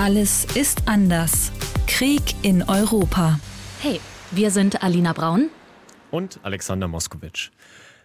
Alles ist anders. Krieg in Europa. Hey, wir sind Alina Braun und Alexander Moskowitsch.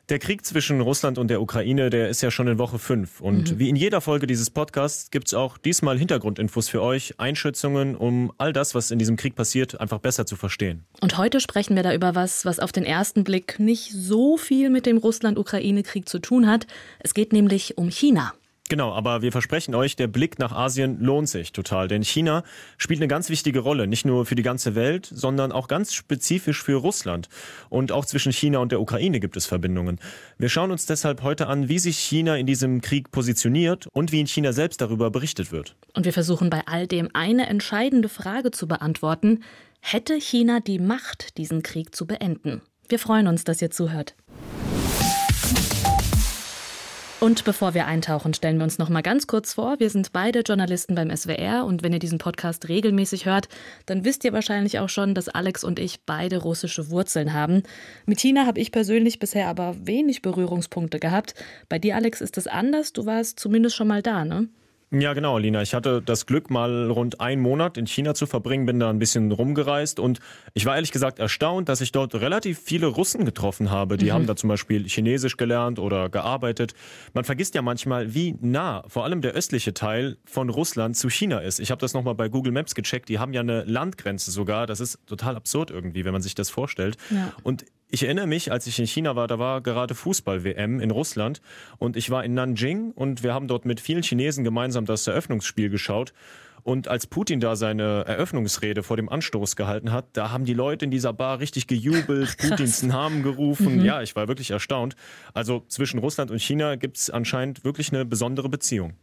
Der Krieg zwischen Russland und der Ukraine, der ist ja schon in Woche 5. Und mhm. wie in jeder Folge dieses Podcasts gibt es auch diesmal Hintergrundinfos für euch, Einschätzungen, um all das, was in diesem Krieg passiert, einfach besser zu verstehen. Und heute sprechen wir da über was, was auf den ersten Blick nicht so viel mit dem Russland-Ukraine-Krieg zu tun hat. Es geht nämlich um China. Genau, aber wir versprechen euch, der Blick nach Asien lohnt sich total, denn China spielt eine ganz wichtige Rolle, nicht nur für die ganze Welt, sondern auch ganz spezifisch für Russland. Und auch zwischen China und der Ukraine gibt es Verbindungen. Wir schauen uns deshalb heute an, wie sich China in diesem Krieg positioniert und wie in China selbst darüber berichtet wird. Und wir versuchen bei all dem eine entscheidende Frage zu beantworten. Hätte China die Macht, diesen Krieg zu beenden? Wir freuen uns, dass ihr zuhört. Und bevor wir eintauchen, stellen wir uns noch mal ganz kurz vor. Wir sind beide Journalisten beim SWR und wenn ihr diesen Podcast regelmäßig hört, dann wisst ihr wahrscheinlich auch schon, dass Alex und ich beide russische Wurzeln haben. Mit China habe ich persönlich bisher aber wenig Berührungspunkte gehabt. Bei dir, Alex, ist es anders. Du warst zumindest schon mal da, ne? Ja, genau, Lina. Ich hatte das Glück, mal rund einen Monat in China zu verbringen, bin da ein bisschen rumgereist und ich war ehrlich gesagt erstaunt, dass ich dort relativ viele Russen getroffen habe. Die mhm. haben da zum Beispiel Chinesisch gelernt oder gearbeitet. Man vergisst ja manchmal, wie nah vor allem der östliche Teil von Russland zu China ist. Ich habe das nochmal bei Google Maps gecheckt. Die haben ja eine Landgrenze sogar. Das ist total absurd irgendwie, wenn man sich das vorstellt. Ja. Und ich erinnere mich, als ich in China war, da war gerade Fußball-WM in Russland und ich war in Nanjing und wir haben dort mit vielen Chinesen gemeinsam das Eröffnungsspiel geschaut. Und als Putin da seine Eröffnungsrede vor dem Anstoß gehalten hat, da haben die Leute in dieser Bar richtig gejubelt, Ach, Putins Namen gerufen. Mhm. Ja, ich war wirklich erstaunt. Also zwischen Russland und China gibt es anscheinend wirklich eine besondere Beziehung.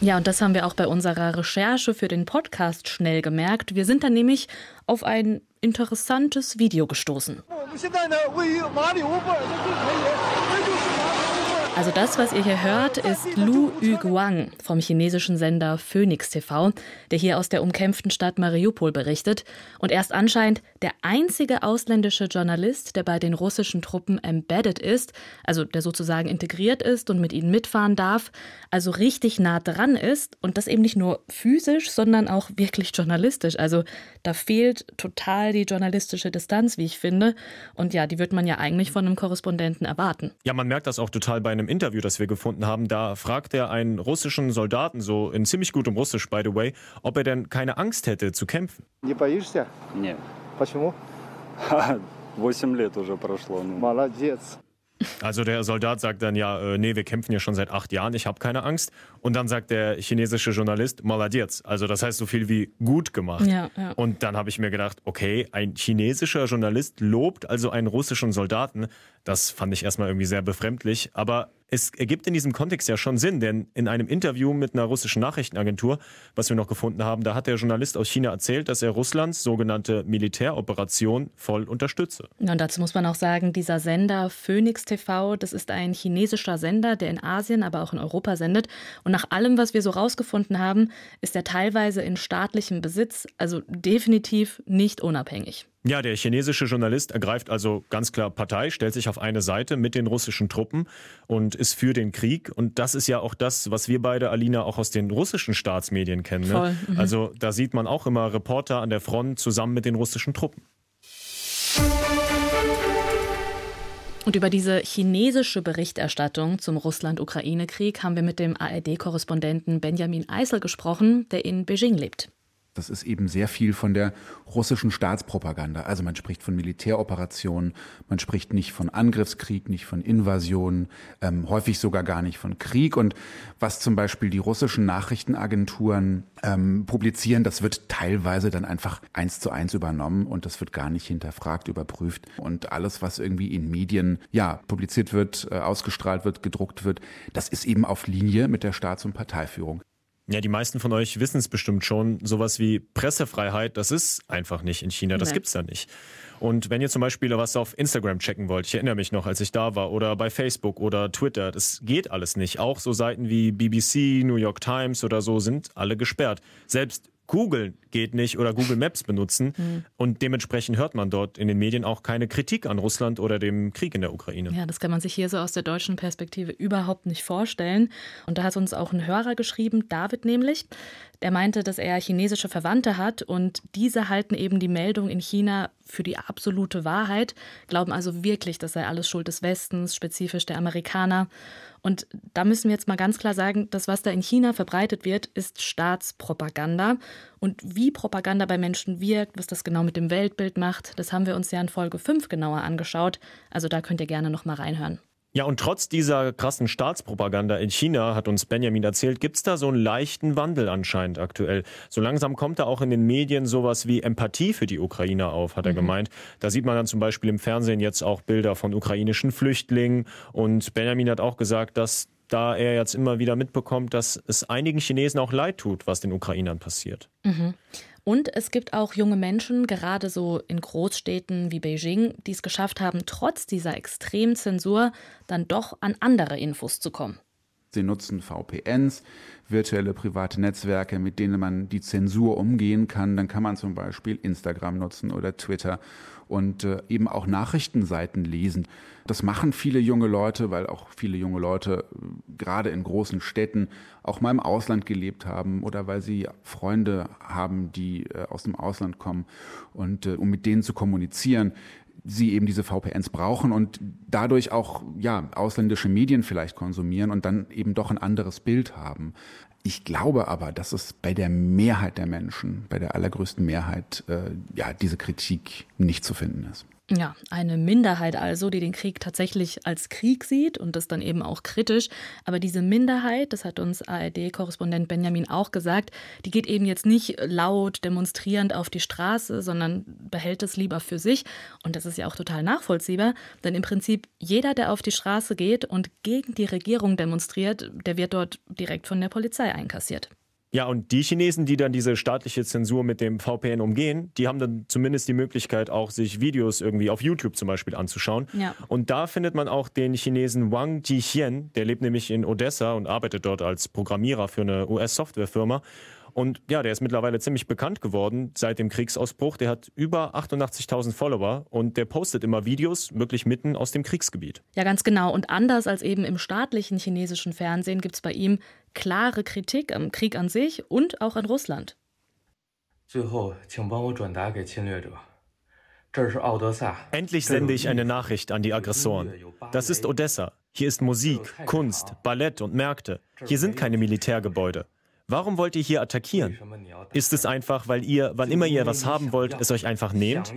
Ja, und das haben wir auch bei unserer Recherche für den Podcast schnell gemerkt. Wir sind dann nämlich auf ein interessantes Video gestoßen. Also das, was ihr hier hört, ist Lu Yuguang vom chinesischen Sender Phoenix TV, der hier aus der umkämpften Stadt Mariupol berichtet und erst anscheinend der einzige ausländische Journalist, der bei den russischen Truppen embedded ist, also der sozusagen integriert ist und mit ihnen mitfahren darf, also richtig nah dran ist und das eben nicht nur physisch, sondern auch wirklich journalistisch. Also da fehlt total die journalistische Distanz, wie ich finde. Und ja, die wird man ja eigentlich von einem Korrespondenten erwarten. Ja, man merkt das auch total bei einem Interview, das wir gefunden haben, da fragt er einen russischen Soldaten, so in ziemlich gutem Russisch, by the way, ob er denn keine Angst hätte zu kämpfen. Не боишься? Нет. Почему? Восемь лет уже прошло. Молодец. Also der Soldat sagt dann ja, äh, nee, wir kämpfen ja schon seit acht Jahren, ich habe keine Angst. Und dann sagt der chinesische Journalist, Maladiez. Also das heißt so viel wie gut gemacht. Ja, ja. Und dann habe ich mir gedacht, okay, ein chinesischer Journalist lobt also einen russischen Soldaten. Das fand ich erstmal irgendwie sehr befremdlich. Aber es ergibt in diesem Kontext ja schon Sinn, denn in einem Interview mit einer russischen Nachrichtenagentur, was wir noch gefunden haben, da hat der Journalist aus China erzählt, dass er Russlands sogenannte Militäroperation voll unterstütze. Und dazu muss man auch sagen, dieser Sender Phoenix TV, das ist ein chinesischer Sender, der in Asien, aber auch in Europa sendet. Und nach allem, was wir so rausgefunden haben, ist er teilweise in staatlichem Besitz, also definitiv nicht unabhängig. Ja, der chinesische Journalist ergreift also ganz klar Partei, stellt sich auf eine Seite mit den russischen Truppen und ist für den Krieg. Und das ist ja auch das, was wir beide, Alina, auch aus den russischen Staatsmedien kennen. Ne? Mhm. Also da sieht man auch immer Reporter an der Front zusammen mit den russischen Truppen. Und über diese chinesische Berichterstattung zum Russland-Ukraine-Krieg haben wir mit dem ARD-Korrespondenten Benjamin Eisel gesprochen, der in Beijing lebt. Das ist eben sehr viel von der russischen Staatspropaganda. Also man spricht von Militäroperationen, man spricht nicht von Angriffskrieg, nicht von Invasion, ähm, häufig sogar gar nicht von Krieg. Und was zum Beispiel die russischen Nachrichtenagenturen ähm, publizieren, das wird teilweise dann einfach eins zu eins übernommen und das wird gar nicht hinterfragt, überprüft. Und alles, was irgendwie in Medien ja publiziert wird, äh, ausgestrahlt wird, gedruckt wird, das ist eben auf Linie mit der Staats- und Parteiführung. Ja, die meisten von euch wissen es bestimmt schon. Sowas wie Pressefreiheit, das ist einfach nicht in China. Das Nein. gibt's da nicht. Und wenn ihr zum Beispiel was auf Instagram checken wollt, ich erinnere mich noch, als ich da war, oder bei Facebook oder Twitter, das geht alles nicht. Auch so Seiten wie BBC, New York Times oder so sind alle gesperrt. Selbst Google geht nicht oder Google Maps benutzen. Mhm. Und dementsprechend hört man dort in den Medien auch keine Kritik an Russland oder dem Krieg in der Ukraine. Ja, das kann man sich hier so aus der deutschen Perspektive überhaupt nicht vorstellen. Und da hat uns auch ein Hörer geschrieben, David nämlich. Der meinte, dass er chinesische Verwandte hat und diese halten eben die Meldung in China für die absolute Wahrheit, glauben also wirklich, das sei alles Schuld des Westens, spezifisch der Amerikaner. Und da müssen wir jetzt mal ganz klar sagen, das, was da in China verbreitet wird, ist Staatspropaganda. Und wie Propaganda bei Menschen wirkt, was das genau mit dem Weltbild macht, das haben wir uns ja in Folge 5 genauer angeschaut. Also da könnt ihr gerne noch mal reinhören. Ja, und trotz dieser krassen Staatspropaganda in China, hat uns Benjamin erzählt, gibt es da so einen leichten Wandel anscheinend aktuell. So langsam kommt da auch in den Medien sowas wie Empathie für die Ukrainer auf, hat er mhm. gemeint. Da sieht man dann zum Beispiel im Fernsehen jetzt auch Bilder von ukrainischen Flüchtlingen. Und Benjamin hat auch gesagt, dass da er jetzt immer wieder mitbekommt, dass es einigen Chinesen auch leid tut, was den Ukrainern passiert. Mhm. Und es gibt auch junge Menschen, gerade so in Großstädten wie Beijing, die es geschafft haben, trotz dieser extremen Zensur dann doch an andere Infos zu kommen. Sie nutzen VPNs, virtuelle private Netzwerke, mit denen man die Zensur umgehen kann. Dann kann man zum Beispiel Instagram nutzen oder Twitter und äh, eben auch Nachrichtenseiten lesen. Das machen viele junge Leute, weil auch viele junge Leute äh, gerade in großen Städten auch mal im Ausland gelebt haben oder weil sie Freunde haben, die äh, aus dem Ausland kommen und um mit denen zu kommunizieren, sie eben diese VPNs brauchen und dadurch auch ja ausländische Medien vielleicht konsumieren und dann eben doch ein anderes Bild haben. Ich glaube aber, dass es bei der Mehrheit der Menschen, bei der allergrößten Mehrheit, äh, ja, diese Kritik nicht zu finden ist. Ja, eine Minderheit also, die den Krieg tatsächlich als Krieg sieht und das dann eben auch kritisch. Aber diese Minderheit, das hat uns ARD-Korrespondent Benjamin auch gesagt, die geht eben jetzt nicht laut demonstrierend auf die Straße, sondern behält es lieber für sich. Und das ist ja auch total nachvollziehbar, denn im Prinzip jeder, der auf die Straße geht und gegen die Regierung demonstriert, der wird dort direkt von der Polizei einkassiert. Ja, und die Chinesen, die dann diese staatliche Zensur mit dem VPN umgehen, die haben dann zumindest die Möglichkeit, auch sich Videos irgendwie auf YouTube zum Beispiel anzuschauen. Ja. Und da findet man auch den Chinesen Wang Jixian, der lebt nämlich in Odessa und arbeitet dort als Programmierer für eine US-Softwarefirma. Und ja, der ist mittlerweile ziemlich bekannt geworden seit dem Kriegsausbruch. Der hat über 88.000 Follower und der postet immer Videos wirklich mitten aus dem Kriegsgebiet. Ja, ganz genau. Und anders als eben im staatlichen chinesischen Fernsehen gibt es bei ihm klare Kritik am Krieg an sich und auch an Russland. Endlich sende ich eine Nachricht an die Aggressoren. Das ist Odessa. Hier ist Musik, Kunst, Ballett und Märkte. Hier sind keine Militärgebäude. Warum wollt ihr hier attackieren? Ist es einfach, weil ihr, wann immer ihr was haben wollt, es euch einfach nehmt?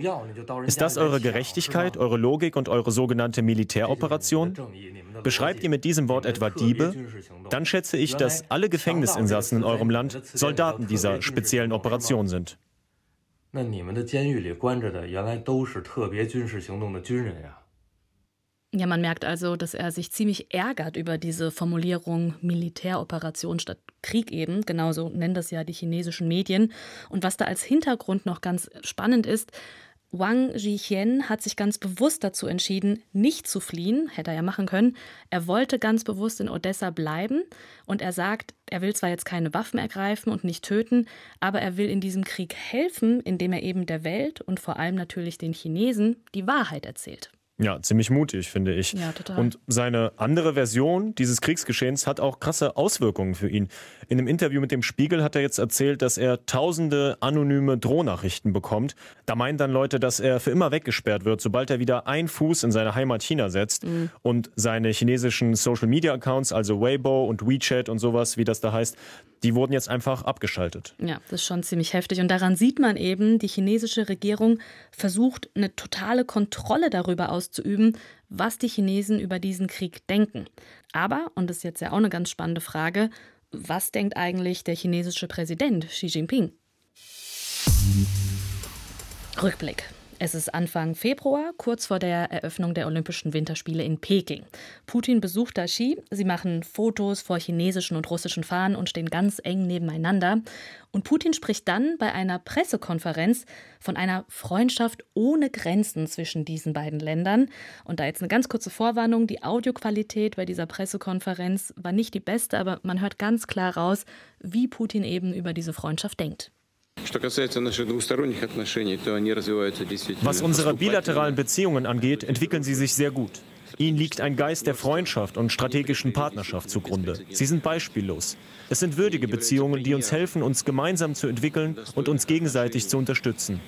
Ist das eure Gerechtigkeit, eure Logik und eure sogenannte Militäroperation? Beschreibt ihr mit diesem Wort etwa Diebe? Dann schätze ich, dass alle Gefängnisinsassen in eurem Land Soldaten dieser speziellen Operation sind. 那你们的监狱里关着的原来都是特别军事行动的军人呀。 ja, man merkt also, dass er sich ziemlich ärgert über diese Formulierung Militäroperation statt Krieg eben. Genauso nennen das ja die chinesischen Medien. Und was da als Hintergrund noch ganz spannend ist, Wang Jixian hat sich ganz bewusst dazu entschieden, nicht zu fliehen, hätte er ja machen können. Er wollte ganz bewusst in Odessa bleiben und er sagt, er will zwar jetzt keine Waffen ergreifen und nicht töten, aber er will in diesem Krieg helfen, indem er eben der Welt und vor allem natürlich den Chinesen die Wahrheit erzählt. Ja, ziemlich mutig, finde ich. Ja, total. Und seine andere Version dieses Kriegsgeschehens hat auch krasse Auswirkungen für ihn. In einem Interview mit dem Spiegel hat er jetzt erzählt, dass er tausende anonyme Drohnachrichten bekommt. Da meinen dann Leute, dass er für immer weggesperrt wird, sobald er wieder einen Fuß in seine Heimat China setzt. Mhm. Und seine chinesischen Social Media Accounts, also Weibo und WeChat und sowas, wie das da heißt, die wurden jetzt einfach abgeschaltet. Ja, das ist schon ziemlich heftig. Und daran sieht man eben, die chinesische Regierung versucht, eine totale Kontrolle darüber auszuüben, was die Chinesen über diesen Krieg denken. Aber, und das ist jetzt ja auch eine ganz spannende Frage, was denkt eigentlich der chinesische Präsident Xi Jinping? Rückblick. Es ist Anfang Februar, kurz vor der Eröffnung der Olympischen Winterspiele in Peking. Putin besucht da Xi. Sie machen Fotos vor chinesischen und russischen Fahnen und stehen ganz eng nebeneinander. Und Putin spricht dann bei einer Pressekonferenz von einer Freundschaft ohne Grenzen zwischen diesen beiden Ländern. Und da jetzt eine ganz kurze Vorwarnung: Die Audioqualität bei dieser Pressekonferenz war nicht die beste, aber man hört ganz klar raus, wie Putin eben über diese Freundschaft denkt. Was unsere bilateralen Beziehungen angeht, entwickeln sie sich sehr gut. Ihnen liegt ein Geist der Freundschaft und strategischen Partnerschaft zugrunde. Sie sind beispiellos. Es sind würdige Beziehungen, die uns helfen, uns gemeinsam zu entwickeln und uns gegenseitig zu unterstützen.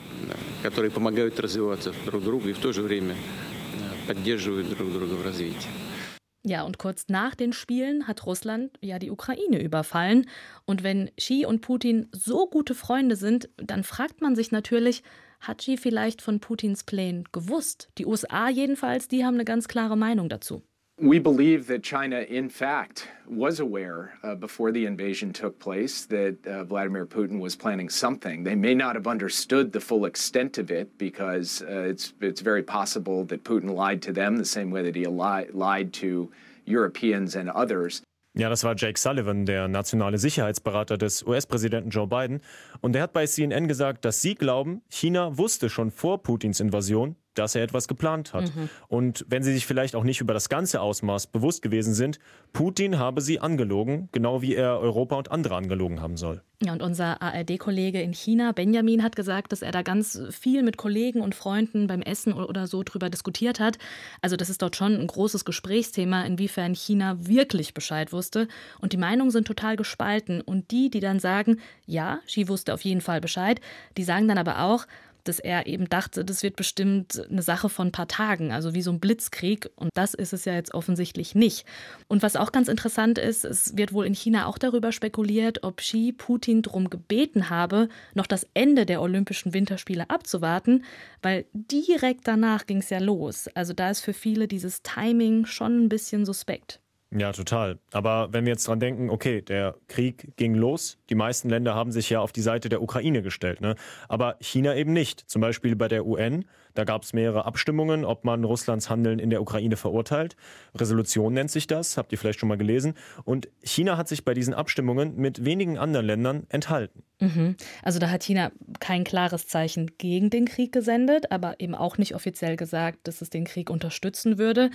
Ja, und kurz nach den Spielen hat Russland ja die Ukraine überfallen. Und wenn Xi und Putin so gute Freunde sind, dann fragt man sich natürlich, hat Xi vielleicht von Putins Plänen gewusst? Die USA jedenfalls, die haben eine ganz klare Meinung dazu. We believe that China, in fact, was aware uh, before the invasion took place that uh, Vladimir Putin was planning something. They may not have understood the full extent of it because uh, it's it's very possible that Putin lied to them the same way that he li lied to Europeans and others. Ja, das war Jake Sullivan, der nationale Sicherheitsberater des US-Präsidenten Joe Biden. Und er hat bei CNN gesagt, dass sie glauben, China wusste schon vor Putins Invasion, dass er etwas geplant hat. Mhm. Und wenn sie sich vielleicht auch nicht über das ganze Ausmaß bewusst gewesen sind, Putin habe sie angelogen, genau wie er Europa und andere angelogen haben soll. Ja, und unser ARD-Kollege in China, Benjamin, hat gesagt, dass er da ganz viel mit Kollegen und Freunden beim Essen oder so drüber diskutiert hat. Also das ist dort schon ein großes Gesprächsthema, inwiefern China wirklich Bescheid wusste. Und die Meinungen sind total gespalten. Und die, die dann sagen, ja, Xi wusste auf jeden Fall Bescheid, die sagen dann aber auch, dass er eben dachte, das wird bestimmt eine Sache von ein paar Tagen, also wie so ein Blitzkrieg. Und das ist es ja jetzt offensichtlich nicht. Und was auch ganz interessant ist, es wird wohl in China auch darüber spekuliert, ob Xi Putin darum gebeten habe, noch das Ende der Olympischen Winterspiele abzuwarten, weil direkt danach ging es ja los. Also da ist für viele dieses Timing schon ein bisschen suspekt. Ja, total. Aber wenn wir jetzt dran denken, okay, der Krieg ging los, die meisten Länder haben sich ja auf die Seite der Ukraine gestellt, ne? aber China eben nicht. Zum Beispiel bei der UN da gab es mehrere Abstimmungen, ob man Russlands Handeln in der Ukraine verurteilt. Resolution nennt sich das, habt ihr vielleicht schon mal gelesen. Und China hat sich bei diesen Abstimmungen mit wenigen anderen Ländern enthalten. Mhm. Also da hat China kein klares Zeichen gegen den Krieg gesendet, aber eben auch nicht offiziell gesagt, dass es den Krieg unterstützen würde.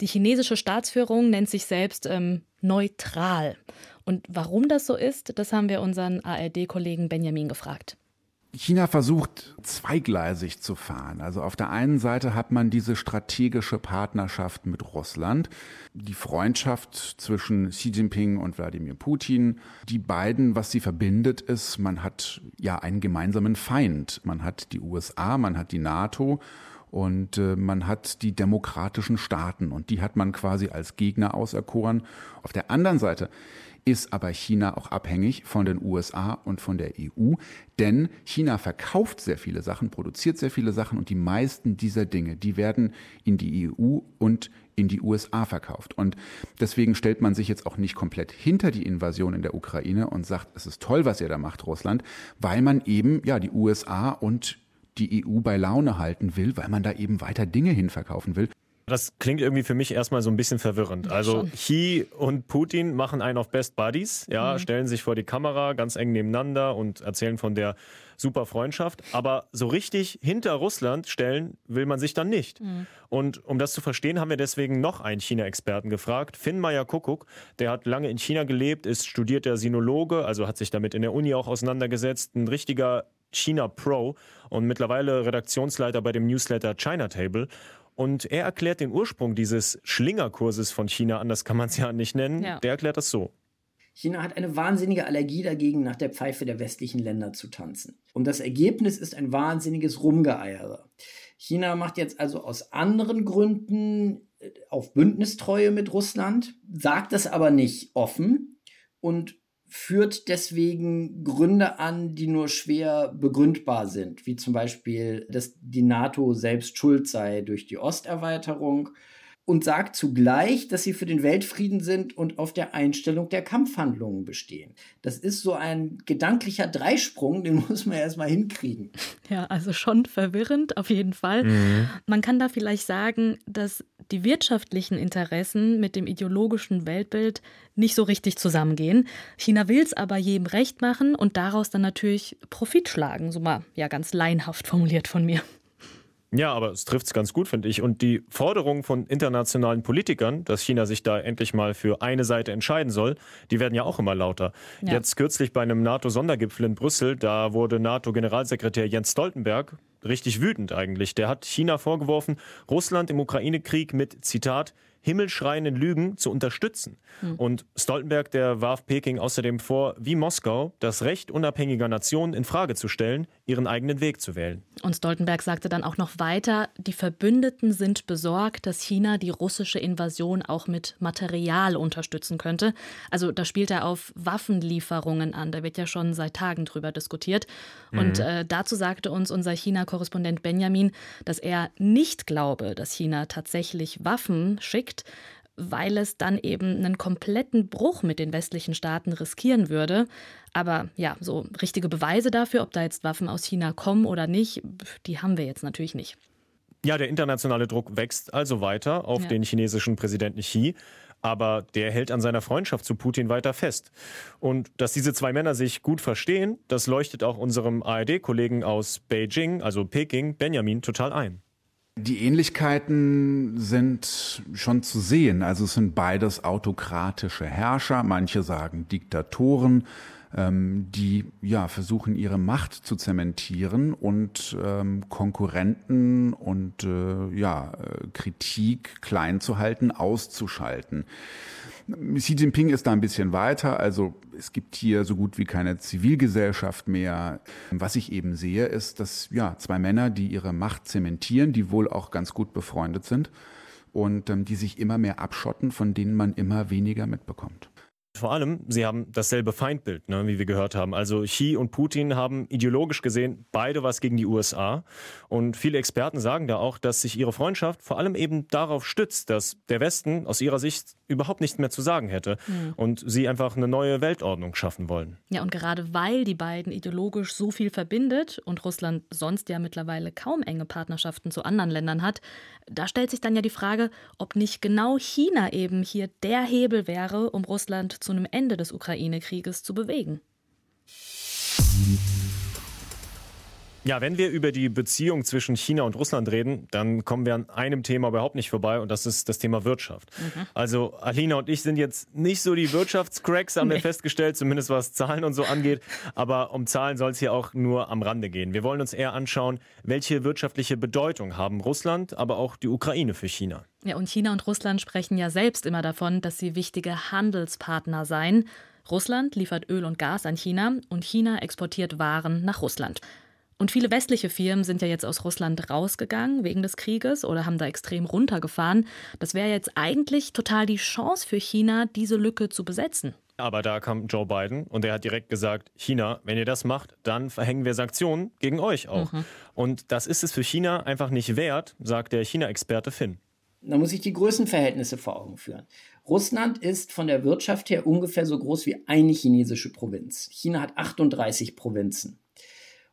Die chinesische Staatsführung nennt sich selbst ähm, neutral. Und warum das so ist, das haben wir unseren ARD-Kollegen Benjamin gefragt. China versucht zweigleisig zu fahren. Also auf der einen Seite hat man diese strategische Partnerschaft mit Russland, die Freundschaft zwischen Xi Jinping und Wladimir Putin. Die beiden, was sie verbindet, ist, man hat ja einen gemeinsamen Feind. Man hat die USA, man hat die NATO und äh, man hat die demokratischen Staaten und die hat man quasi als Gegner auserkoren. Auf der anderen Seite ist aber China auch abhängig von den USA und von der EU, denn China verkauft sehr viele Sachen, produziert sehr viele Sachen und die meisten dieser Dinge, die werden in die EU und in die USA verkauft. Und deswegen stellt man sich jetzt auch nicht komplett hinter die Invasion in der Ukraine und sagt, es ist toll, was ihr da macht, Russland, weil man eben ja die USA und die EU bei Laune halten will, weil man da eben weiter Dinge hinverkaufen will. Das klingt irgendwie für mich erstmal so ein bisschen verwirrend. Also Xi und Putin machen einen auf Best Buddies, ja, mhm. stellen sich vor die Kamera ganz eng nebeneinander und erzählen von der super Freundschaft. Aber so richtig hinter Russland stellen will man sich dann nicht. Mhm. Und um das zu verstehen, haben wir deswegen noch einen China-Experten gefragt, Finn Meyer Kuckuck. Der hat lange in China gelebt, ist studierter Sinologe, also hat sich damit in der Uni auch auseinandergesetzt. Ein richtiger China Pro und mittlerweile Redaktionsleiter bei dem Newsletter China Table. Und er erklärt den Ursprung dieses Schlingerkurses von China, anders kann man es ja nicht nennen. Ja. Der erklärt das so. China hat eine wahnsinnige Allergie dagegen, nach der Pfeife der westlichen Länder zu tanzen. Und das Ergebnis ist ein wahnsinniges Rumgeeiere. China macht jetzt also aus anderen Gründen äh, auf Bündnistreue mit Russland, sagt das aber nicht offen und führt deswegen Gründe an, die nur schwer begründbar sind, wie zum Beispiel, dass die NATO selbst schuld sei durch die Osterweiterung und sagt zugleich, dass sie für den Weltfrieden sind und auf der Einstellung der Kampfhandlungen bestehen. Das ist so ein gedanklicher Dreisprung, den muss man erstmal hinkriegen. Ja, also schon verwirrend auf jeden Fall. Mhm. Man kann da vielleicht sagen, dass die wirtschaftlichen Interessen mit dem ideologischen Weltbild nicht so richtig zusammengehen. China will es aber jedem recht machen und daraus dann natürlich Profit schlagen, so mal ja ganz laienhaft formuliert von mir. Ja, aber es trifft es ganz gut, finde ich. Und die Forderungen von internationalen Politikern, dass China sich da endlich mal für eine Seite entscheiden soll, die werden ja auch immer lauter. Ja. Jetzt kürzlich bei einem NATO-Sondergipfel in Brüssel, da wurde NATO-Generalsekretär Jens Stoltenberg richtig wütend eigentlich. Der hat China vorgeworfen, Russland im Ukraine-Krieg mit, Zitat, himmelschreienden Lügen zu unterstützen. Mhm. Und Stoltenberg, der warf Peking außerdem vor, wie Moskau, das Recht unabhängiger Nationen in Frage zu stellen, ihren eigenen Weg zu wählen. Und Stoltenberg sagte dann auch noch weiter, die Verbündeten sind besorgt, dass China die russische Invasion auch mit Material unterstützen könnte. Also da spielt er auf Waffenlieferungen an. Da wird ja schon seit Tagen drüber diskutiert. Mhm. Und äh, dazu sagte uns unser China-Korrespondent Benjamin, dass er nicht glaube, dass China tatsächlich Waffen schickt, weil es dann eben einen kompletten Bruch mit den westlichen Staaten riskieren würde. Aber ja, so richtige Beweise dafür, ob da jetzt Waffen aus China kommen oder nicht, die haben wir jetzt natürlich nicht. Ja, der internationale Druck wächst also weiter auf ja. den chinesischen Präsidenten Xi. Aber der hält an seiner Freundschaft zu Putin weiter fest. Und dass diese zwei Männer sich gut verstehen, das leuchtet auch unserem ARD-Kollegen aus Beijing, also Peking, Benjamin, total ein. Die Ähnlichkeiten sind schon zu sehen. Also es sind beides autokratische Herrscher, manche sagen Diktatoren, ähm, die ja versuchen ihre Macht zu zementieren und ähm, Konkurrenten und äh, ja äh, Kritik klein zu halten, auszuschalten. Xi Jinping ist da ein bisschen weiter. Also es gibt hier so gut wie keine Zivilgesellschaft mehr. Was ich eben sehe, ist, dass ja zwei Männer, die ihre Macht zementieren, die wohl auch ganz gut befreundet sind und ähm, die sich immer mehr abschotten, von denen man immer weniger mitbekommt. Vor allem, sie haben dasselbe Feindbild, ne, wie wir gehört haben. Also Xi und Putin haben ideologisch gesehen beide was gegen die USA. Und viele Experten sagen da auch, dass sich ihre Freundschaft vor allem eben darauf stützt, dass der Westen aus ihrer Sicht überhaupt nichts mehr zu sagen hätte mhm. und sie einfach eine neue Weltordnung schaffen wollen. Ja, und gerade weil die beiden ideologisch so viel verbindet und Russland sonst ja mittlerweile kaum enge Partnerschaften zu anderen Ländern hat, da stellt sich dann ja die Frage, ob nicht genau China eben hier der Hebel wäre, um Russland zu einem Ende des Ukraine-Krieges zu bewegen. Ja, wenn wir über die Beziehung zwischen China und Russland reden, dann kommen wir an einem Thema überhaupt nicht vorbei und das ist das Thema Wirtschaft. Mhm. Also Alina und ich sind jetzt nicht so die Wirtschaftscracks, haben nee. wir festgestellt, zumindest was Zahlen und so angeht. Aber um Zahlen soll es hier auch nur am Rande gehen. Wir wollen uns eher anschauen, welche wirtschaftliche Bedeutung haben Russland, aber auch die Ukraine für China. Ja, und China und Russland sprechen ja selbst immer davon, dass sie wichtige Handelspartner seien. Russland liefert Öl und Gas an China und China exportiert Waren nach Russland. Und viele westliche Firmen sind ja jetzt aus Russland rausgegangen wegen des Krieges oder haben da extrem runtergefahren. Das wäre jetzt eigentlich total die Chance für China, diese Lücke zu besetzen. Aber da kam Joe Biden und er hat direkt gesagt, China, wenn ihr das macht, dann verhängen wir Sanktionen gegen euch auch. Mhm. Und das ist es für China einfach nicht wert, sagt der China-Experte Finn. Da muss ich die Größenverhältnisse vor Augen führen. Russland ist von der Wirtschaft her ungefähr so groß wie eine chinesische Provinz. China hat 38 Provinzen.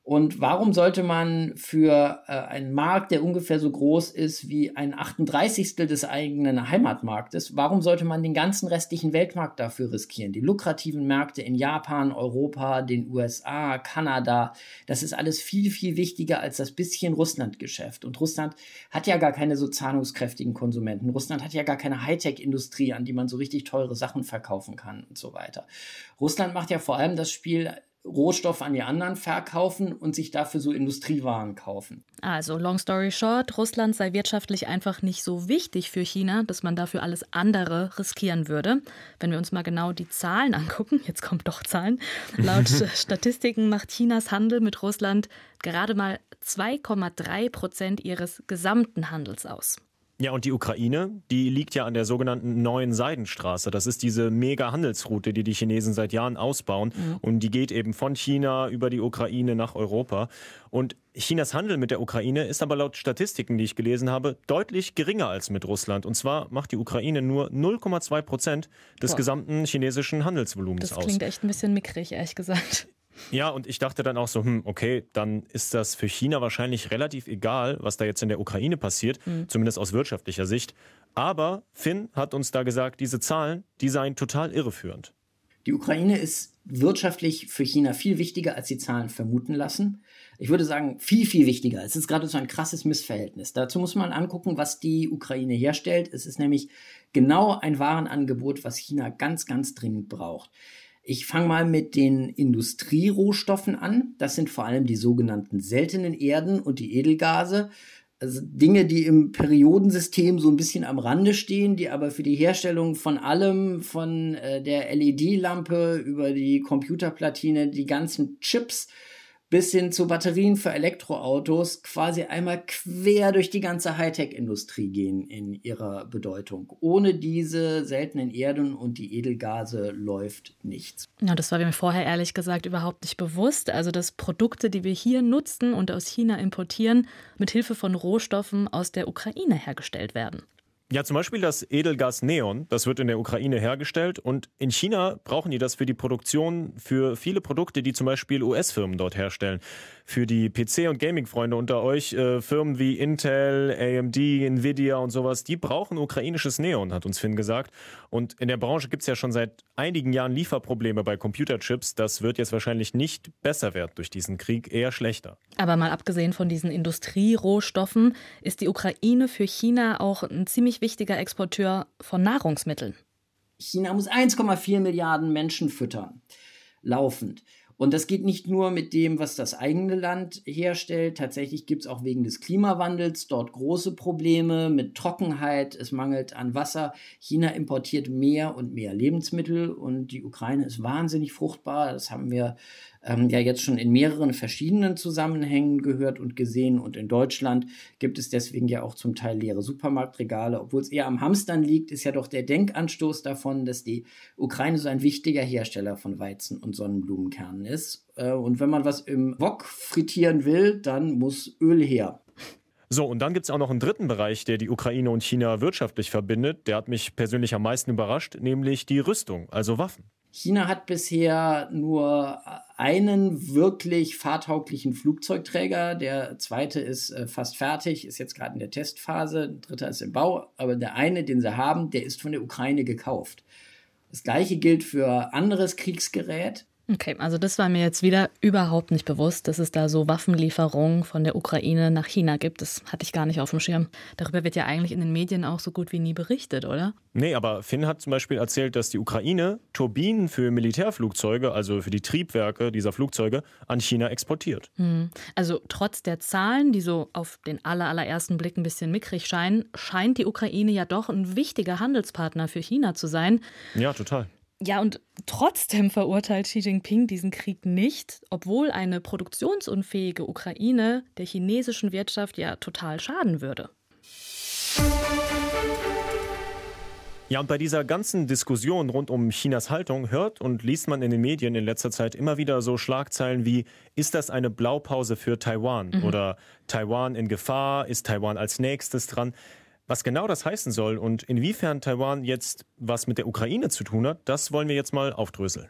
Und warum sollte man für äh, einen Markt, der ungefähr so groß ist wie ein 38. des eigenen Heimatmarktes, warum sollte man den ganzen restlichen Weltmarkt dafür riskieren? Die lukrativen Märkte in Japan, Europa, den USA, Kanada, das ist alles viel, viel wichtiger als das bisschen Russland-Geschäft. Und Russland hat ja gar keine so zahlungskräftigen Konsumenten. Russland hat ja gar keine Hightech-Industrie, an die man so richtig teure Sachen verkaufen kann und so weiter. Russland macht ja vor allem das Spiel Rohstoff an die anderen verkaufen und sich dafür so Industriewaren kaufen. Also, long story short, Russland sei wirtschaftlich einfach nicht so wichtig für China, dass man dafür alles andere riskieren würde. Wenn wir uns mal genau die Zahlen angucken, jetzt kommt doch Zahlen, laut Statistiken macht Chinas Handel mit Russland gerade mal 2,3 Prozent ihres gesamten Handels aus. Ja, und die Ukraine, die liegt ja an der sogenannten Neuen Seidenstraße. Das ist diese mega Handelsroute, die die Chinesen seit Jahren ausbauen. Mhm. Und die geht eben von China über die Ukraine nach Europa. Und Chinas Handel mit der Ukraine ist aber laut Statistiken, die ich gelesen habe, deutlich geringer als mit Russland. Und zwar macht die Ukraine nur 0,2 Prozent des Boah. gesamten chinesischen Handelsvolumens aus. Das klingt aus. echt ein bisschen mickrig, ehrlich gesagt. Ja, und ich dachte dann auch so, hm, okay, dann ist das für China wahrscheinlich relativ egal, was da jetzt in der Ukraine passiert, mhm. zumindest aus wirtschaftlicher Sicht. Aber Finn hat uns da gesagt, diese Zahlen, die seien total irreführend. Die Ukraine ist wirtschaftlich für China viel wichtiger, als die Zahlen vermuten lassen. Ich würde sagen, viel, viel wichtiger. Es ist gerade so ein krasses Missverhältnis. Dazu muss man angucken, was die Ukraine herstellt. Es ist nämlich genau ein Warenangebot, was China ganz, ganz dringend braucht. Ich fange mal mit den Industrierohstoffen an. Das sind vor allem die sogenannten seltenen Erden und die Edelgase. Also Dinge, die im Periodensystem so ein bisschen am Rande stehen, die aber für die Herstellung von allem, von äh, der LED-Lampe über die Computerplatine, die ganzen Chips, bis hin zu Batterien für Elektroautos quasi einmal quer durch die ganze Hightech-Industrie gehen in ihrer Bedeutung. Ohne diese seltenen Erden und die Edelgase läuft nichts. Ja, das war mir vorher ehrlich gesagt überhaupt nicht bewusst. Also, dass Produkte, die wir hier nutzen und aus China importieren, mit Hilfe von Rohstoffen aus der Ukraine hergestellt werden. Ja, zum Beispiel das Edelgas Neon, das wird in der Ukraine hergestellt und in China brauchen die das für die Produktion für viele Produkte, die zum Beispiel US-Firmen dort herstellen für die PC- und Gaming-Freunde unter euch, äh, Firmen wie Intel, AMD, Nvidia und sowas, die brauchen ukrainisches Neon, hat uns Finn gesagt. Und in der Branche gibt es ja schon seit einigen Jahren Lieferprobleme bei Computerchips. Das wird jetzt wahrscheinlich nicht besser werden durch diesen Krieg, eher schlechter. Aber mal abgesehen von diesen Industrierohstoffen, ist die Ukraine für China auch ein ziemlich wichtiger Exporteur von Nahrungsmitteln. China muss 1,4 Milliarden Menschen füttern, laufend. Und das geht nicht nur mit dem, was das eigene Land herstellt. Tatsächlich gibt es auch wegen des Klimawandels dort große Probleme mit Trockenheit. Es mangelt an Wasser. China importiert mehr und mehr Lebensmittel und die Ukraine ist wahnsinnig fruchtbar. Das haben wir ähm, ja jetzt schon in mehreren verschiedenen Zusammenhängen gehört und gesehen. Und in Deutschland gibt es deswegen ja auch zum Teil leere Supermarktregale. Obwohl es eher am Hamstern liegt, ist ja doch der Denkanstoß davon, dass die Ukraine so ein wichtiger Hersteller von Weizen und Sonnenblumenkernen ist. Äh, und wenn man was im Wok frittieren will, dann muss Öl her. So, und dann gibt es auch noch einen dritten Bereich, der die Ukraine und China wirtschaftlich verbindet. Der hat mich persönlich am meisten überrascht, nämlich die Rüstung, also Waffen. China hat bisher nur einen wirklich fahrtauglichen Flugzeugträger. Der zweite ist äh, fast fertig, ist jetzt gerade in der Testphase. Der dritte ist im Bau. Aber der eine, den sie haben, der ist von der Ukraine gekauft. Das gleiche gilt für anderes Kriegsgerät. Okay, also das war mir jetzt wieder überhaupt nicht bewusst, dass es da so Waffenlieferungen von der Ukraine nach China gibt. Das hatte ich gar nicht auf dem Schirm. Darüber wird ja eigentlich in den Medien auch so gut wie nie berichtet, oder? Nee, aber Finn hat zum Beispiel erzählt, dass die Ukraine Turbinen für Militärflugzeuge, also für die Triebwerke dieser Flugzeuge, an China exportiert. Hm. Also trotz der Zahlen, die so auf den allerersten Blick ein bisschen mickrig scheinen, scheint die Ukraine ja doch ein wichtiger Handelspartner für China zu sein. Ja, total. Ja, und trotzdem verurteilt Xi Jinping diesen Krieg nicht, obwohl eine produktionsunfähige Ukraine der chinesischen Wirtschaft ja total schaden würde. Ja, und bei dieser ganzen Diskussion rund um Chinas Haltung hört und liest man in den Medien in letzter Zeit immer wieder so Schlagzeilen wie, ist das eine Blaupause für Taiwan? Mhm. Oder Taiwan in Gefahr, ist Taiwan als nächstes dran? Was genau das heißen soll und inwiefern Taiwan jetzt was mit der Ukraine zu tun hat, das wollen wir jetzt mal aufdröseln.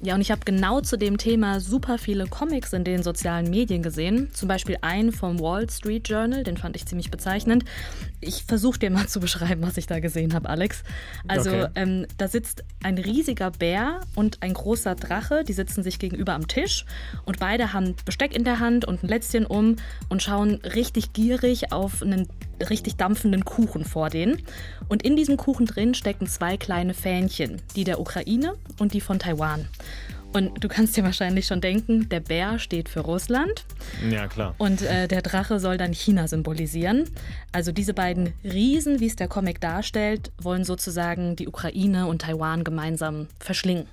Ja, und ich habe genau zu dem Thema super viele Comics in den sozialen Medien gesehen. Zum Beispiel einen vom Wall Street Journal, den fand ich ziemlich bezeichnend. Ich versuche dir mal zu beschreiben, was ich da gesehen habe, Alex. Also, okay. ähm, da sitzt ein riesiger Bär und ein großer Drache. Die sitzen sich gegenüber am Tisch und beide haben Besteck in der Hand und ein Lätzchen um und schauen richtig gierig auf einen richtig dampfenden Kuchen vor denen. Und in diesem Kuchen drin stecken zwei kleine Fähnchen, die der Ukraine und die von Taiwan. Und du kannst dir wahrscheinlich schon denken, der Bär steht für Russland. Ja, klar. Und äh, der Drache soll dann China symbolisieren. Also diese beiden Riesen, wie es der Comic darstellt, wollen sozusagen die Ukraine und Taiwan gemeinsam verschlingen.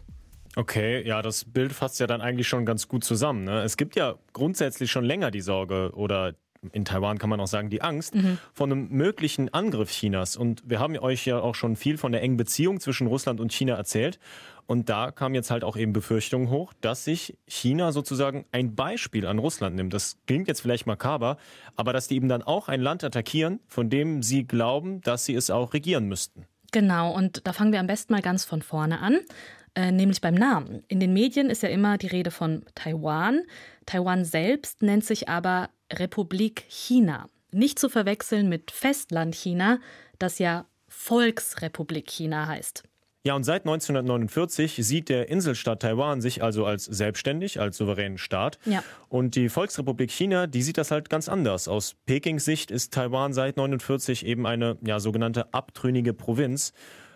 Okay, ja, das Bild fasst ja dann eigentlich schon ganz gut zusammen. Ne? Es gibt ja grundsätzlich schon länger die Sorge oder in Taiwan kann man auch sagen, die Angst mhm. vor einem möglichen Angriff Chinas. Und wir haben euch ja auch schon viel von der engen Beziehung zwischen Russland und China erzählt. Und da kam jetzt halt auch eben Befürchtungen hoch, dass sich China sozusagen ein Beispiel an Russland nimmt. Das klingt jetzt vielleicht makaber, aber dass die eben dann auch ein Land attackieren, von dem sie glauben, dass sie es auch regieren müssten. Genau, und da fangen wir am besten mal ganz von vorne an, äh, nämlich beim Namen. In den Medien ist ja immer die Rede von Taiwan. Taiwan selbst nennt sich aber Republik China. Nicht zu verwechseln mit Festland China, das ja Volksrepublik China heißt. Ja, und seit 1949 sieht der Inselstaat Taiwan sich also als selbstständig, als souveränen Staat. Ja. Und die Volksrepublik China, die sieht das halt ganz anders. Aus Pekings Sicht ist Taiwan seit 1949 eben eine ja, sogenannte abtrünnige Provinz.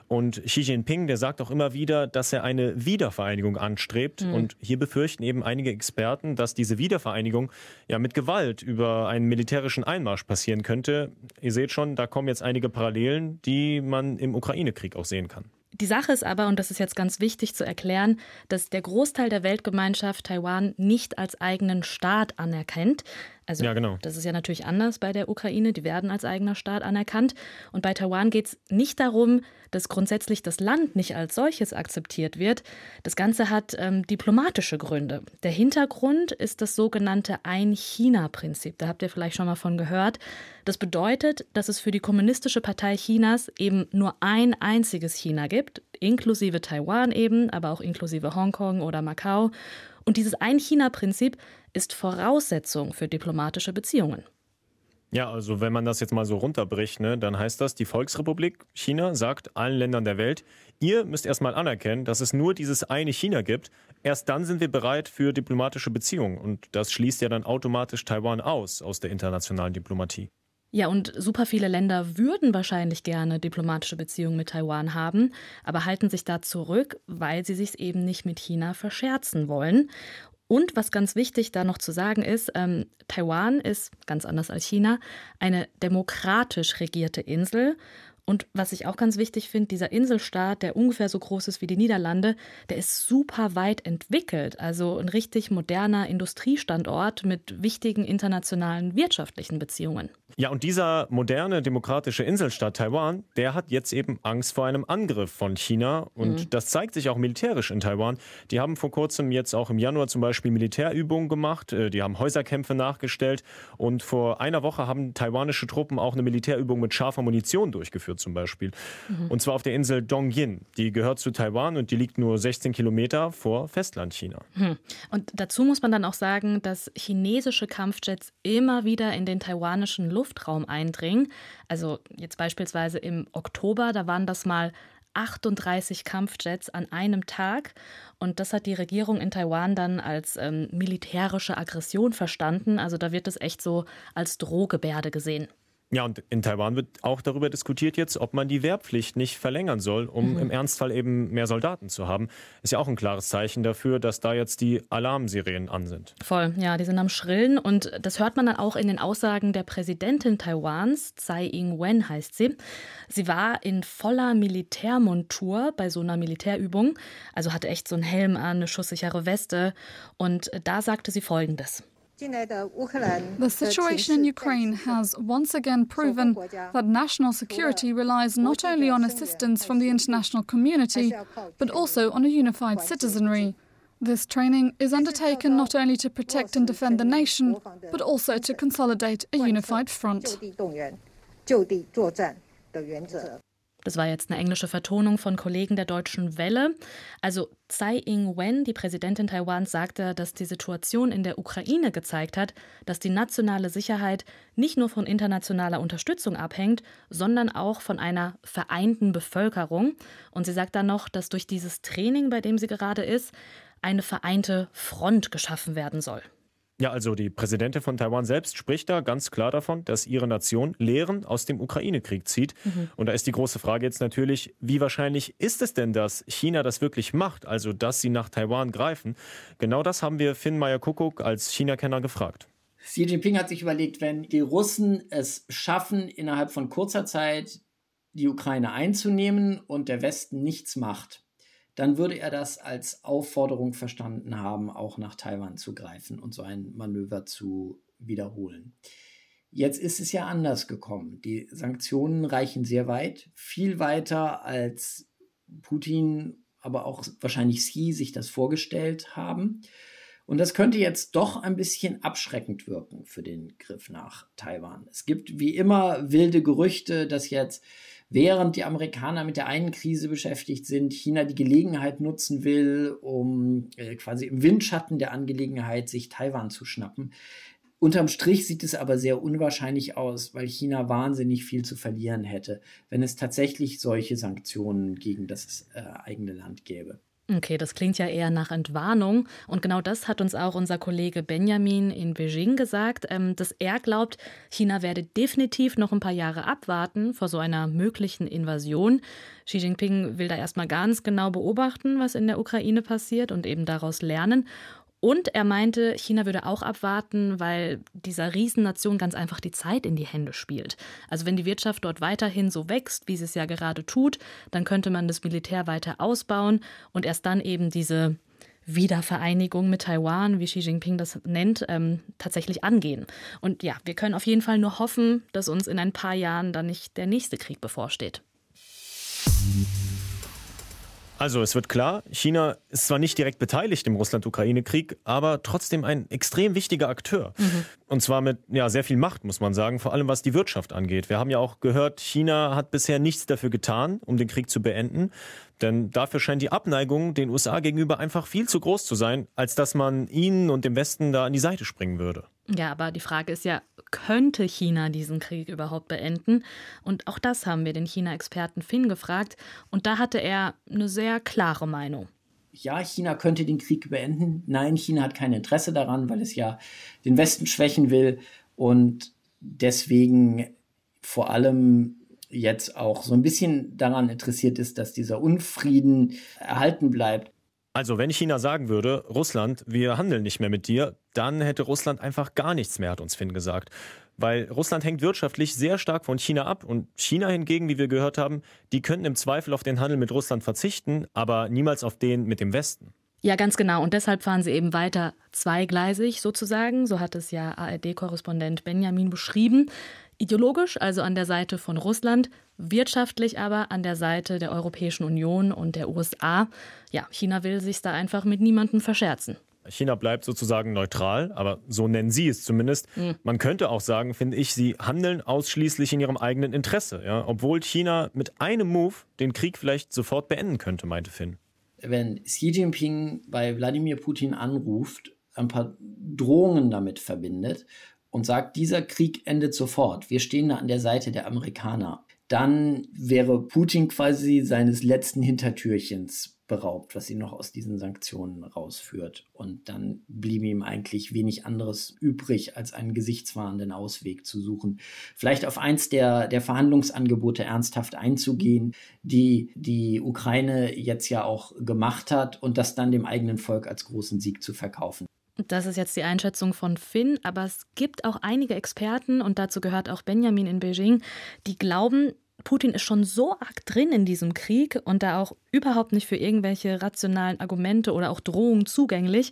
Und Xi Jinping, der sagt auch immer wieder, dass er eine Wiedervereinigung anstrebt. Mhm. Und hier befürchten eben einige Experten, dass diese Wiedervereinigung ja mit Gewalt über einen militärischen Einmarsch passieren könnte. Ihr seht schon, da kommen jetzt einige Parallelen, die man im Ukraine-Krieg auch sehen kann. Die Sache ist aber, und das ist jetzt ganz wichtig zu erklären, dass der Großteil der Weltgemeinschaft Taiwan nicht als eigenen Staat anerkennt. Also ja, genau. das ist ja natürlich anders bei der Ukraine, die werden als eigener Staat anerkannt. Und bei Taiwan geht es nicht darum, dass grundsätzlich das Land nicht als solches akzeptiert wird. Das Ganze hat ähm, diplomatische Gründe. Der Hintergrund ist das sogenannte Ein-China-Prinzip. Da habt ihr vielleicht schon mal von gehört. Das bedeutet, dass es für die Kommunistische Partei Chinas eben nur ein einziges China gibt, inklusive Taiwan eben, aber auch inklusive Hongkong oder Macau. Und dieses Ein-China-Prinzip ist Voraussetzung für diplomatische Beziehungen. Ja, also wenn man das jetzt mal so runterbricht, ne, dann heißt das, die Volksrepublik China sagt allen Ländern der Welt, ihr müsst erstmal anerkennen, dass es nur dieses eine China gibt. Erst dann sind wir bereit für diplomatische Beziehungen. Und das schließt ja dann automatisch Taiwan aus, aus der internationalen Diplomatie. Ja, und super viele Länder würden wahrscheinlich gerne diplomatische Beziehungen mit Taiwan haben, aber halten sich da zurück, weil sie sich eben nicht mit China verscherzen wollen. Und was ganz wichtig da noch zu sagen ist, ähm, Taiwan ist, ganz anders als China, eine demokratisch regierte Insel. Und was ich auch ganz wichtig finde, dieser Inselstaat, der ungefähr so groß ist wie die Niederlande, der ist super weit entwickelt. Also ein richtig moderner Industriestandort mit wichtigen internationalen wirtschaftlichen Beziehungen. Ja, und dieser moderne demokratische Inselstaat Taiwan, der hat jetzt eben Angst vor einem Angriff von China. Und mhm. das zeigt sich auch militärisch in Taiwan. Die haben vor kurzem jetzt auch im Januar zum Beispiel Militärübungen gemacht. Äh, die haben Häuserkämpfe nachgestellt. Und vor einer Woche haben taiwanische Truppen auch eine Militärübung mit scharfer Munition durchgeführt zum Beispiel. Mhm. Und zwar auf der Insel Dongyin. Die gehört zu Taiwan und die liegt nur 16 Kilometer vor Festlandchina. Mhm. Und dazu muss man dann auch sagen, dass chinesische Kampfjets immer wieder in den taiwanischen Luft Luftraum eindringen. Also jetzt beispielsweise im Oktober, da waren das mal 38 Kampfjets an einem Tag. Und das hat die Regierung in Taiwan dann als ähm, militärische Aggression verstanden. Also da wird es echt so als Drohgebärde gesehen. Ja, und in Taiwan wird auch darüber diskutiert jetzt, ob man die Wehrpflicht nicht verlängern soll, um mhm. im Ernstfall eben mehr Soldaten zu haben. Ist ja auch ein klares Zeichen dafür, dass da jetzt die Alarmsirenen an sind. Voll, ja, die sind am Schrillen und das hört man dann auch in den Aussagen der Präsidentin Taiwans, Tsai Ing-wen heißt sie. Sie war in voller Militärmontur bei so einer Militärübung, also hatte echt so einen Helm an, eine schusssichere Weste und da sagte sie Folgendes. The situation in Ukraine has once again proven that national security relies not only on assistance from the international community, but also on a unified citizenry. This training is undertaken not only to protect and defend the nation, but also to consolidate a unified front. Das war jetzt eine englische Vertonung von Kollegen der Deutschen Welle. Also Tsai Ing-wen, die Präsidentin Taiwans, sagte, dass die Situation in der Ukraine gezeigt hat, dass die nationale Sicherheit nicht nur von internationaler Unterstützung abhängt, sondern auch von einer vereinten Bevölkerung. Und sie sagt dann noch, dass durch dieses Training, bei dem sie gerade ist, eine vereinte Front geschaffen werden soll. Ja, also die Präsidentin von Taiwan selbst spricht da ganz klar davon, dass ihre Nation Lehren aus dem Ukraine-Krieg zieht. Mhm. Und da ist die große Frage jetzt natürlich, wie wahrscheinlich ist es denn, dass China das wirklich macht, also dass sie nach Taiwan greifen? Genau das haben wir Finn Meyer-Kuckuck als China-Kenner gefragt. Xi Jinping hat sich überlegt, wenn die Russen es schaffen, innerhalb von kurzer Zeit die Ukraine einzunehmen und der Westen nichts macht, dann würde er das als Aufforderung verstanden haben, auch nach Taiwan zu greifen und so ein Manöver zu wiederholen. Jetzt ist es ja anders gekommen. Die Sanktionen reichen sehr weit, viel weiter als Putin, aber auch wahrscheinlich Xi sich das vorgestellt haben. Und das könnte jetzt doch ein bisschen abschreckend wirken für den Griff nach Taiwan. Es gibt wie immer wilde Gerüchte, dass jetzt während die Amerikaner mit der einen Krise beschäftigt sind, China die Gelegenheit nutzen will, um äh, quasi im Windschatten der Angelegenheit sich Taiwan zu schnappen. Unterm Strich sieht es aber sehr unwahrscheinlich aus, weil China wahnsinnig viel zu verlieren hätte, wenn es tatsächlich solche Sanktionen gegen das äh, eigene Land gäbe. Okay, das klingt ja eher nach Entwarnung. Und genau das hat uns auch unser Kollege Benjamin in Beijing gesagt, ähm, dass er glaubt, China werde definitiv noch ein paar Jahre abwarten vor so einer möglichen Invasion. Xi Jinping will da erstmal ganz genau beobachten, was in der Ukraine passiert und eben daraus lernen. Und er meinte, China würde auch abwarten, weil dieser Riesennation ganz einfach die Zeit in die Hände spielt. Also wenn die Wirtschaft dort weiterhin so wächst, wie sie es ja gerade tut, dann könnte man das Militär weiter ausbauen und erst dann eben diese Wiedervereinigung mit Taiwan, wie Xi Jinping das nennt, ähm, tatsächlich angehen. Und ja, wir können auf jeden Fall nur hoffen, dass uns in ein paar Jahren dann nicht der nächste Krieg bevorsteht. Also es wird klar, China ist zwar nicht direkt beteiligt im Russland-Ukraine-Krieg, aber trotzdem ein extrem wichtiger Akteur. Mhm. Und zwar mit ja, sehr viel Macht, muss man sagen, vor allem was die Wirtschaft angeht. Wir haben ja auch gehört, China hat bisher nichts dafür getan, um den Krieg zu beenden. Denn dafür scheint die Abneigung den USA gegenüber einfach viel zu groß zu sein, als dass man ihnen und dem Westen da an die Seite springen würde. Ja, aber die Frage ist ja, könnte China diesen Krieg überhaupt beenden? Und auch das haben wir den China-Experten Finn gefragt. Und da hatte er eine sehr klare Meinung. Ja, China könnte den Krieg beenden. Nein, China hat kein Interesse daran, weil es ja den Westen schwächen will und deswegen vor allem jetzt auch so ein bisschen daran interessiert ist, dass dieser Unfrieden erhalten bleibt. Also wenn China sagen würde, Russland, wir handeln nicht mehr mit dir, dann hätte Russland einfach gar nichts mehr, hat uns Finn gesagt. Weil Russland hängt wirtschaftlich sehr stark von China ab und China hingegen, wie wir gehört haben, die könnten im Zweifel auf den Handel mit Russland verzichten, aber niemals auf den mit dem Westen. Ja, ganz genau. Und deshalb fahren sie eben weiter zweigleisig sozusagen. So hat es ja ARD-Korrespondent Benjamin beschrieben. Ideologisch also an der Seite von Russland, wirtschaftlich aber an der Seite der Europäischen Union und der USA. Ja, China will sich da einfach mit niemandem verscherzen. China bleibt sozusagen neutral, aber so nennen sie es zumindest. Mhm. Man könnte auch sagen, finde ich, sie handeln ausschließlich in ihrem eigenen Interesse, ja? obwohl China mit einem Move den Krieg vielleicht sofort beenden könnte, meinte Finn. Wenn Xi Jinping bei Wladimir Putin anruft, ein paar Drohungen damit verbindet und sagt, dieser Krieg endet sofort, wir stehen da an der Seite der Amerikaner, dann wäre Putin quasi seines letzten Hintertürchens beraubt, was ihn noch aus diesen Sanktionen rausführt. Und dann blieb ihm eigentlich wenig anderes übrig, als einen gesichtswahrenden Ausweg zu suchen. Vielleicht auf eins der, der Verhandlungsangebote ernsthaft einzugehen, die die Ukraine jetzt ja auch gemacht hat und das dann dem eigenen Volk als großen Sieg zu verkaufen. Das ist jetzt die Einschätzung von Finn, aber es gibt auch einige Experten, und dazu gehört auch Benjamin in Beijing, die glauben, Putin ist schon so arg drin in diesem Krieg und da auch überhaupt nicht für irgendwelche rationalen Argumente oder auch Drohungen zugänglich.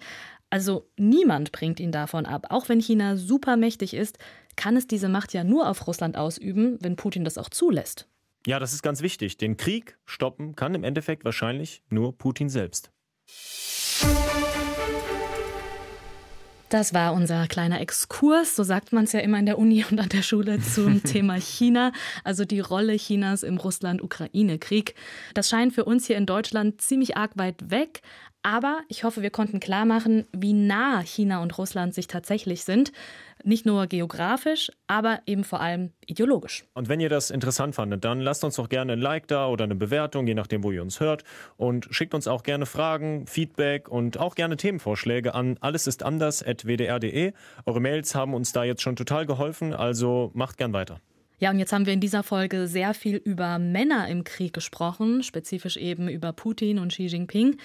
Also niemand bringt ihn davon ab. Auch wenn China super mächtig ist, kann es diese Macht ja nur auf Russland ausüben, wenn Putin das auch zulässt. Ja, das ist ganz wichtig. Den Krieg stoppen kann im Endeffekt wahrscheinlich nur Putin selbst. Das war unser kleiner Exkurs, so sagt man es ja immer in der Uni und an der Schule zum Thema China, also die Rolle Chinas im Russland-Ukraine-Krieg. Das scheint für uns hier in Deutschland ziemlich arg weit weg, aber ich hoffe, wir konnten klar machen, wie nah China und Russland sich tatsächlich sind. Nicht nur geografisch, aber eben vor allem ideologisch. Und wenn ihr das interessant fandet, dann lasst uns doch gerne ein Like da oder eine Bewertung, je nachdem, wo ihr uns hört. Und schickt uns auch gerne Fragen, Feedback und auch gerne Themenvorschläge an allesistanders.wdr.de. Eure Mails haben uns da jetzt schon total geholfen, also macht gern weiter. Ja, und jetzt haben wir in dieser Folge sehr viel über Männer im Krieg gesprochen, spezifisch eben über Putin und Xi Jinping.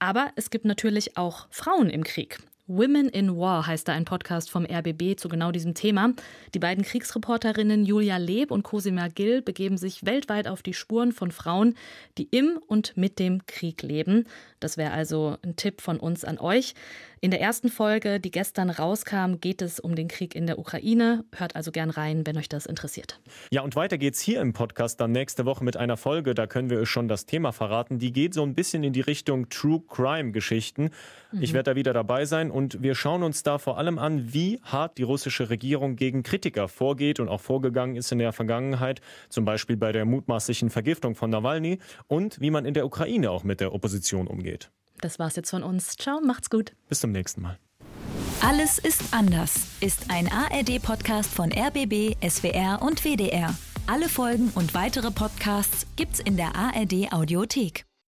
Aber es gibt natürlich auch Frauen im Krieg. Women in War heißt da ein Podcast vom RBB zu genau diesem Thema. Die beiden Kriegsreporterinnen Julia Leb und Cosima Gill begeben sich weltweit auf die Spuren von Frauen, die im und mit dem Krieg leben. Das wäre also ein Tipp von uns an euch. In der ersten Folge, die gestern rauskam, geht es um den Krieg in der Ukraine. Hört also gern rein, wenn euch das interessiert. Ja, und weiter geht's hier im Podcast dann nächste Woche mit einer Folge, da können wir euch schon das Thema verraten. Die geht so ein bisschen in die Richtung True Crime Geschichten. Mhm. Ich werde da wieder dabei sein und wir schauen uns da vor allem an, wie hart die russische Regierung gegen Kritiker vorgeht und auch vorgegangen ist in der Vergangenheit, zum Beispiel bei der mutmaßlichen Vergiftung von Nawalny und wie man in der Ukraine auch mit der Opposition umgeht. Das war's jetzt von uns. Ciao, macht's gut. Bis zum nächsten Mal. Alles ist anders ist ein ARD-Podcast von RBB, SWR und WDR. Alle Folgen und weitere Podcasts gibt's in der ARD Audiothek.